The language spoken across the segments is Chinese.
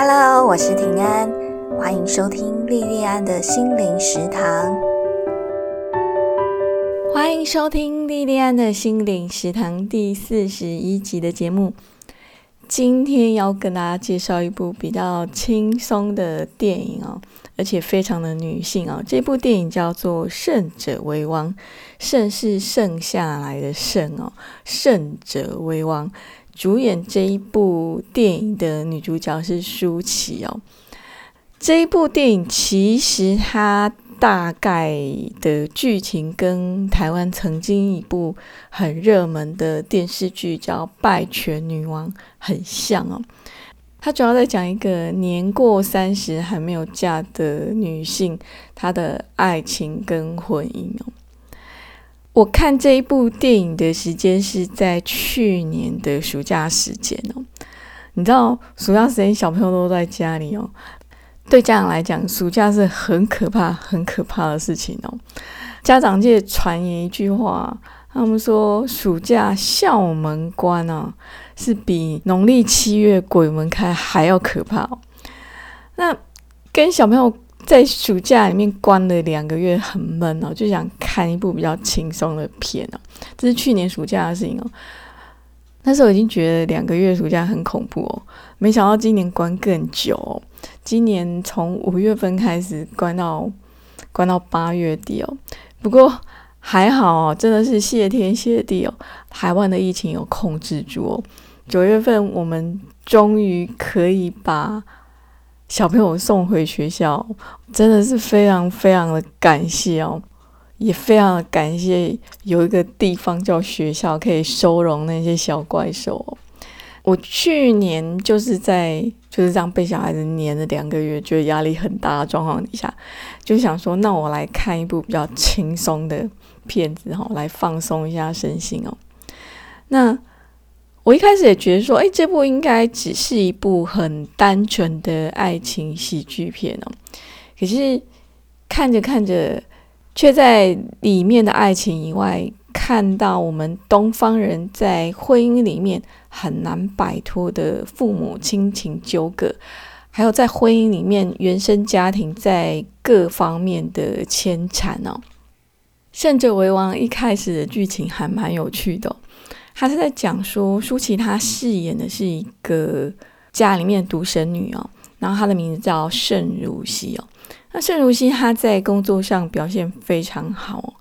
Hello，我是平安，欢迎收听莉莉安的心灵食堂。欢迎收听莉莉安的心灵食堂第四十一集的节目。今天要跟大家介绍一部比较轻松的电影哦，而且非常的女性哦。这部电影叫做《胜者为王》，胜是剩下来的胜哦，胜者为王。主演这一部电影的女主角是舒淇哦。这一部电影其实它大概的剧情跟台湾曾经一部很热门的电视剧叫《拜权女王》很像哦。它主要在讲一个年过三十还没有嫁的女性，她的爱情跟婚姻哦。我看这一部电影的时间是在去年的暑假时间哦。你知道暑假时间小朋友都在家里哦，对家长来讲，暑假是很可怕、很可怕的事情哦。家长界传言一句话，他们说暑假校门关啊，是比农历七月鬼门开还要可怕哦。那跟小朋友。在暑假里面关了两个月，很闷哦，就想看一部比较轻松的片哦。这是去年暑假的事情哦。那时候已经觉得两个月暑假很恐怖哦，没想到今年关更久。今年从五月份开始关到关到八月底哦。不过还好哦，真的是谢天谢地哦，台湾的疫情有控制住哦。九月份我们终于可以把。小朋友送回学校，真的是非常非常的感谢哦，也非常的感谢有一个地方叫学校，可以收容那些小怪兽。哦我去年就是在就是这样被小孩子黏了两个月，觉得压力很大的状况底下，就想说，那我来看一部比较轻松的片子哈，来放松一下身心哦。那。我一开始也觉得说，哎，这部应该只是一部很单纯的爱情喜剧片哦。可是看着看着，却在里面的爱情以外，看到我们东方人在婚姻里面很难摆脱的父母亲情纠葛，还有在婚姻里面原生家庭在各方面的牵缠哦。胜者为王一开始的剧情还蛮有趣的。他是在讲说，舒淇她饰演的是一个家里面独生女哦，然后她的名字叫盛如熙哦。那盛如熙她在工作上表现非常好，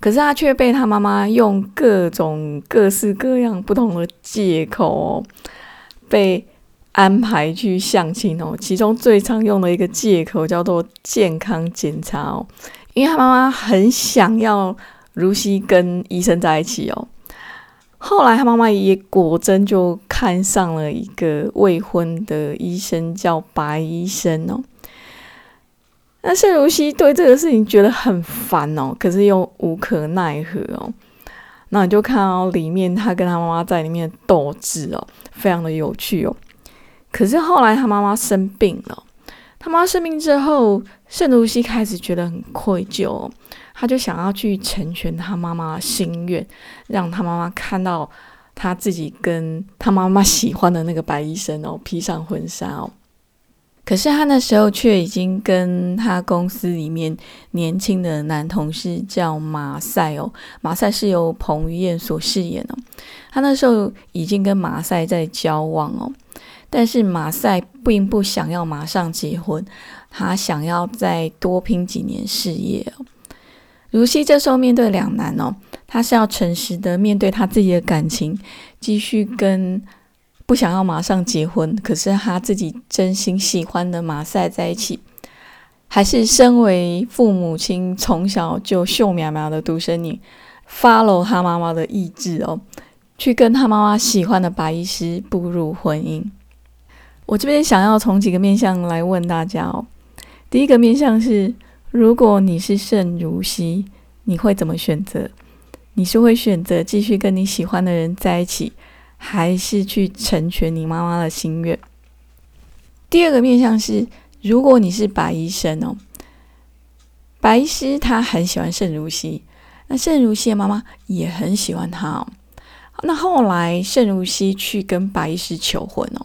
可是她却被她妈妈用各种各式各样不同的借口哦，被安排去相亲哦。其中最常用的一个借口叫做健康检查哦，因为她妈妈很想要如熙跟医生在一起哦。后来他妈妈也果真就看上了一个未婚的医生，叫白医生哦。那盛如熙对这个事情觉得很烦哦，可是又无可奈何哦。那你就看到里面他跟他妈妈在里面斗智哦，非常的有趣哦。可是后来他妈妈生病了，他妈生病之后，盛如熙开始觉得很愧疚。他就想要去成全他妈妈的心愿，让他妈妈看到他自己跟他妈妈喜欢的那个白医生哦，披上婚纱哦。可是他那时候却已经跟他公司里面年轻的男同事叫马赛哦，马赛是由彭于晏所饰演哦。他那时候已经跟马赛在交往哦，但是马赛并不想要马上结婚，他想要再多拼几年事业哦。如熙这时候面对两难哦，他是要诚实的面对他自己的感情，继续跟不想要马上结婚，可是他自己真心喜欢的马赛在一起，还是身为父母亲从小就秀苗苗的独生女，follow 他妈妈的意志哦，去跟他妈妈喜欢的白医师步入婚姻。我这边想要从几个面向来问大家哦，第一个面向是。如果你是盛如熙，你会怎么选择？你是会选择继续跟你喜欢的人在一起，还是去成全你妈妈的心愿？第二个面向是，如果你是白医生哦，白医师他很喜欢盛如熙，那盛如熙的妈妈也很喜欢他哦。那后来盛如熙去跟白医师求婚哦，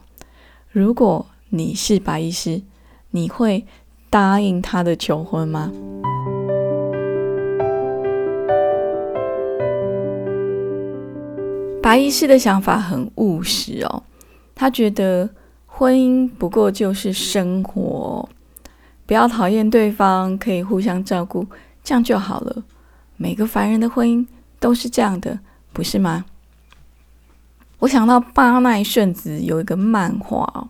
如果你是白医师，你会答应他的求婚吗？白医师的想法很务实哦，他觉得婚姻不过就是生活，不要讨厌对方，可以互相照顾，这样就好了。每个凡人的婚姻都是这样的，不是吗？我想到巴奈顺子有一个漫画，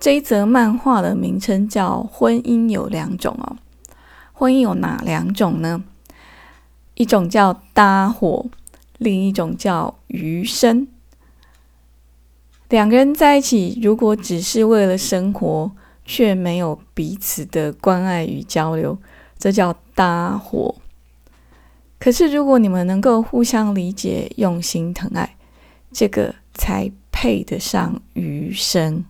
这一则漫画的名称叫《婚姻有两种》哦。婚姻有哪两种呢？一种叫搭伙，另一种叫余生。两个人在一起，如果只是为了生活，却没有彼此的关爱与交流，这叫搭伙。可是，如果你们能够互相理解、用心疼爱，这个才配得上余生。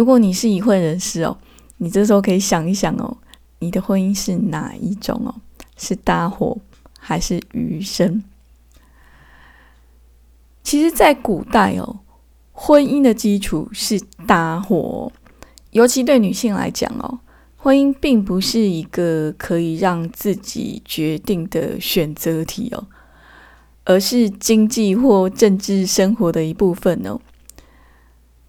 如果你是已婚人士哦，你这时候可以想一想哦，你的婚姻是哪一种哦？是搭伙还是余生？其实，在古代哦，婚姻的基础是搭伙，尤其对女性来讲哦，婚姻并不是一个可以让自己决定的选择题哦。而是经济或政治生活的一部分哦。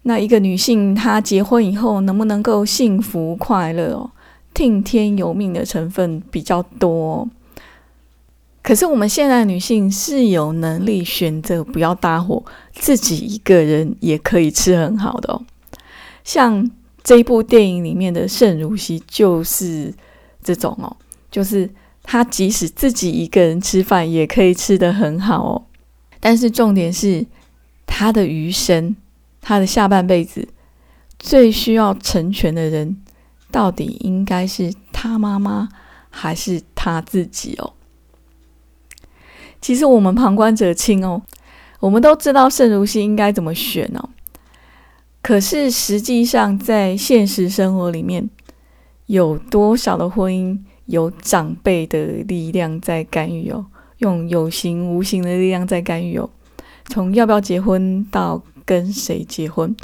那一个女性她结婚以后能不能够幸福快乐哦？听天由命的成分比较多。可是我们现在女性是有能力选择不要搭伙，自己一个人也可以吃很好的哦。像这一部电影里面的盛如熙就是这种哦，就是。她即使自己一个人吃饭，也可以吃得很好哦。但是重点是，她的余生，他的下半辈子，最需要成全的人，到底应该是他妈妈还是他自己哦？其实我们旁观者清哦，我们都知道盛如熙应该怎么选哦。可是实际上，在现实生活里面，有多少的婚姻？有长辈的力量在干预哦，用有形无形的力量在干预哦。从要不要结婚到跟谁结婚，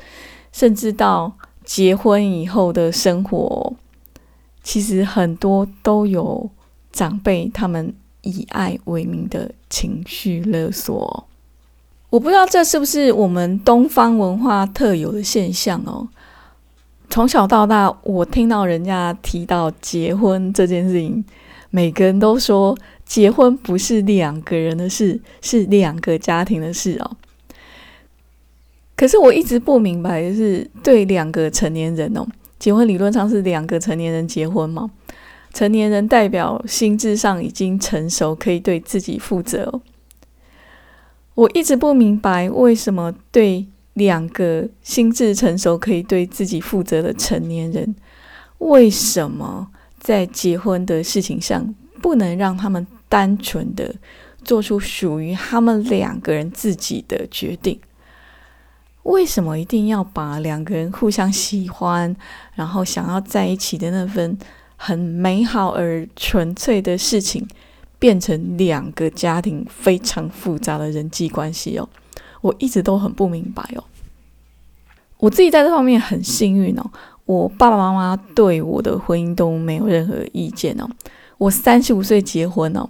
甚至到结婚以后的生活，其实很多都有长辈他们以爱为名的情绪勒索。我不知道这是不是我们东方文化特有的现象哦。从小到大，我听到人家提到结婚这件事情，每个人都说结婚不是两个人的事，是两个家庭的事哦。可是我一直不明白的是，对两个成年人哦，结婚理论上是两个成年人结婚吗？成年人代表心智上已经成熟，可以对自己负责。我一直不明白为什么对。两个心智成熟、可以对自己负责的成年人，为什么在结婚的事情上不能让他们单纯的做出属于他们两个人自己的决定？为什么一定要把两个人互相喜欢，然后想要在一起的那份很美好而纯粹的事情，变成两个家庭非常复杂的人际关系哦？我一直都很不明白哦。我自己在这方面很幸运哦，我爸爸妈妈对我的婚姻都没有任何意见哦。我三十五岁结婚哦，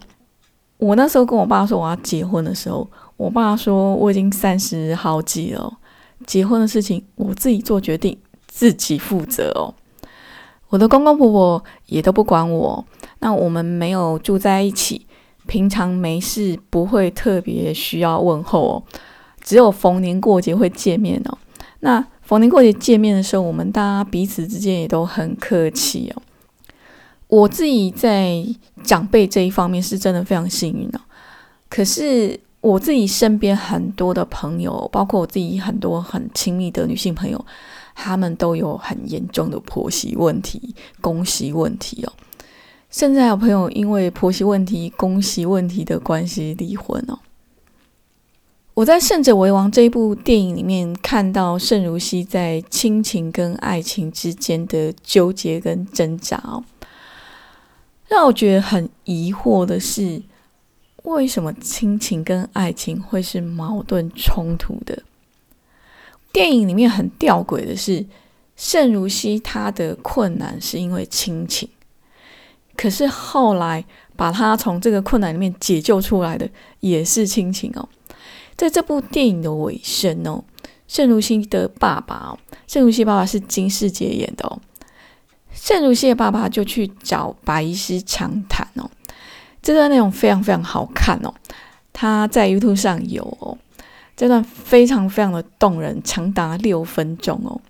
我那时候跟我爸说我要结婚的时候，我爸说我已经三十好几了，结婚的事情我自己做决定，自己负责哦。我的公公婆婆也都不管我，那我们没有住在一起，平常没事不会特别需要问候哦。只有逢年过节会见面哦。那逢年过节见面的时候，我们大家彼此之间也都很客气哦。我自己在长辈这一方面是真的非常幸运哦。可是我自己身边很多的朋友，包括我自己很多很亲密的女性朋友，他们都有很严重的婆媳问题、公媳问题哦。甚至有朋友因为婆媳问题、公媳问题的关系离婚哦。我在《胜者为王》这一部电影里面看到盛如熙在亲情跟爱情之间的纠结跟挣扎哦，让我觉得很疑惑的是，为什么亲情跟爱情会是矛盾冲突的？电影里面很吊诡的是，圣如西她的困难是因为亲情，可是后来把她从这个困难里面解救出来的也是亲情哦。在这部电影的尾声哦，圣如熙的爸爸哦，圣如熙爸爸是金世杰演的哦。圣如熙的爸爸就去找白医师长谈哦，这段内容非常非常好看哦，他在 YouTube 上有哦。这段非常非常的动人，长达六分钟哦。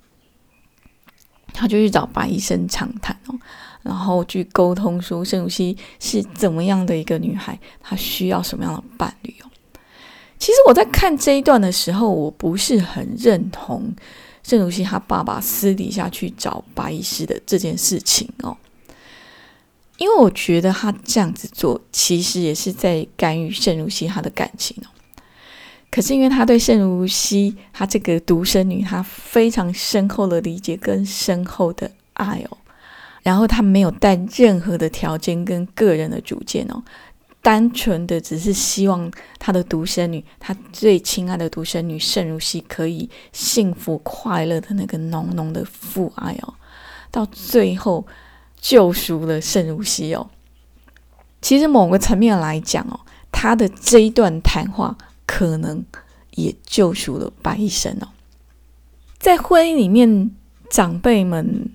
他就去找白医生长谈哦，然后去沟通说盛如熙是怎么样的一个女孩，她需要什么样的伴侣哦。其实我在看这一段的时候，我不是很认同盛如熙她爸爸私底下去找白医师的这件事情哦，因为我觉得他这样子做，其实也是在干预盛如熙她的感情哦。可是因为他对圣如西，她这个独生女，她非常深厚的理解跟深厚的爱哦，然后他没有带任何的条件跟个人的主见哦，单纯的只是希望他的独生女，他最亲爱的独生女圣如熙可以幸福快乐的那个浓浓的父爱哦，到最后救赎了圣如西哦。其实某个层面来讲哦，他的这一段谈话。可能也救赎了白医生哦。在婚姻里面，长辈们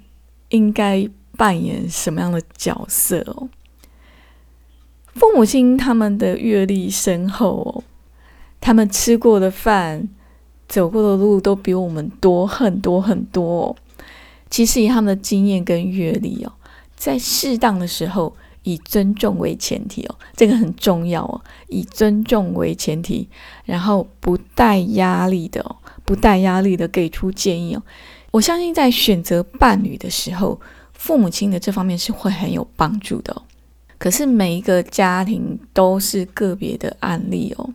应该扮演什么样的角色哦？父母亲他们的阅历深厚哦，他们吃过的饭、走过的路都比我们多很多很多哦。其实以他们的经验跟阅历哦，在适当的时候。以尊重为前提哦，这个很重要哦。以尊重为前提，然后不带压力的哦，不带压力的给出建议哦。我相信在选择伴侣的时候，父母亲的这方面是会很有帮助的哦。可是每一个家庭都是个别的案例哦。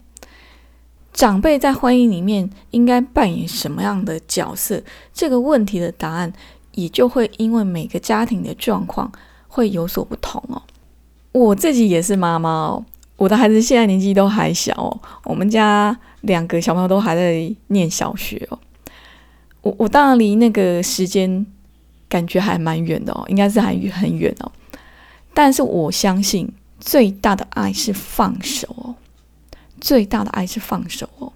长辈在婚姻里面应该扮演什么样的角色？这个问题的答案也就会因为每个家庭的状况会有所不同哦。我自己也是妈妈哦，我的孩子现在年纪都还小哦，我们家两个小朋友都还在念小学哦。我我当然离那个时间感觉还蛮远的哦，应该是还很远哦。但是我相信最大的爱是放手哦，最大的爱是放手哦。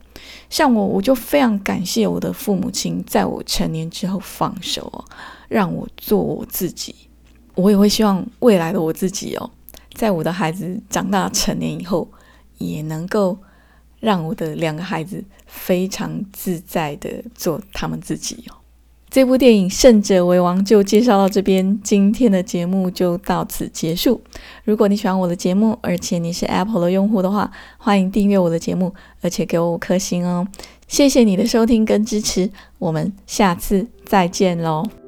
像我，我就非常感谢我的父母亲，在我成年之后放手哦，让我做我自己。我也会希望未来的我自己哦。在我的孩子长大成年以后，也能够让我的两个孩子非常自在的做他们自己哦。这部电影《胜者为王》就介绍到这边，今天的节目就到此结束。如果你喜欢我的节目，而且你是 Apple 的用户的话，欢迎订阅我的节目，而且给我五颗星哦。谢谢你的收听跟支持，我们下次再见喽。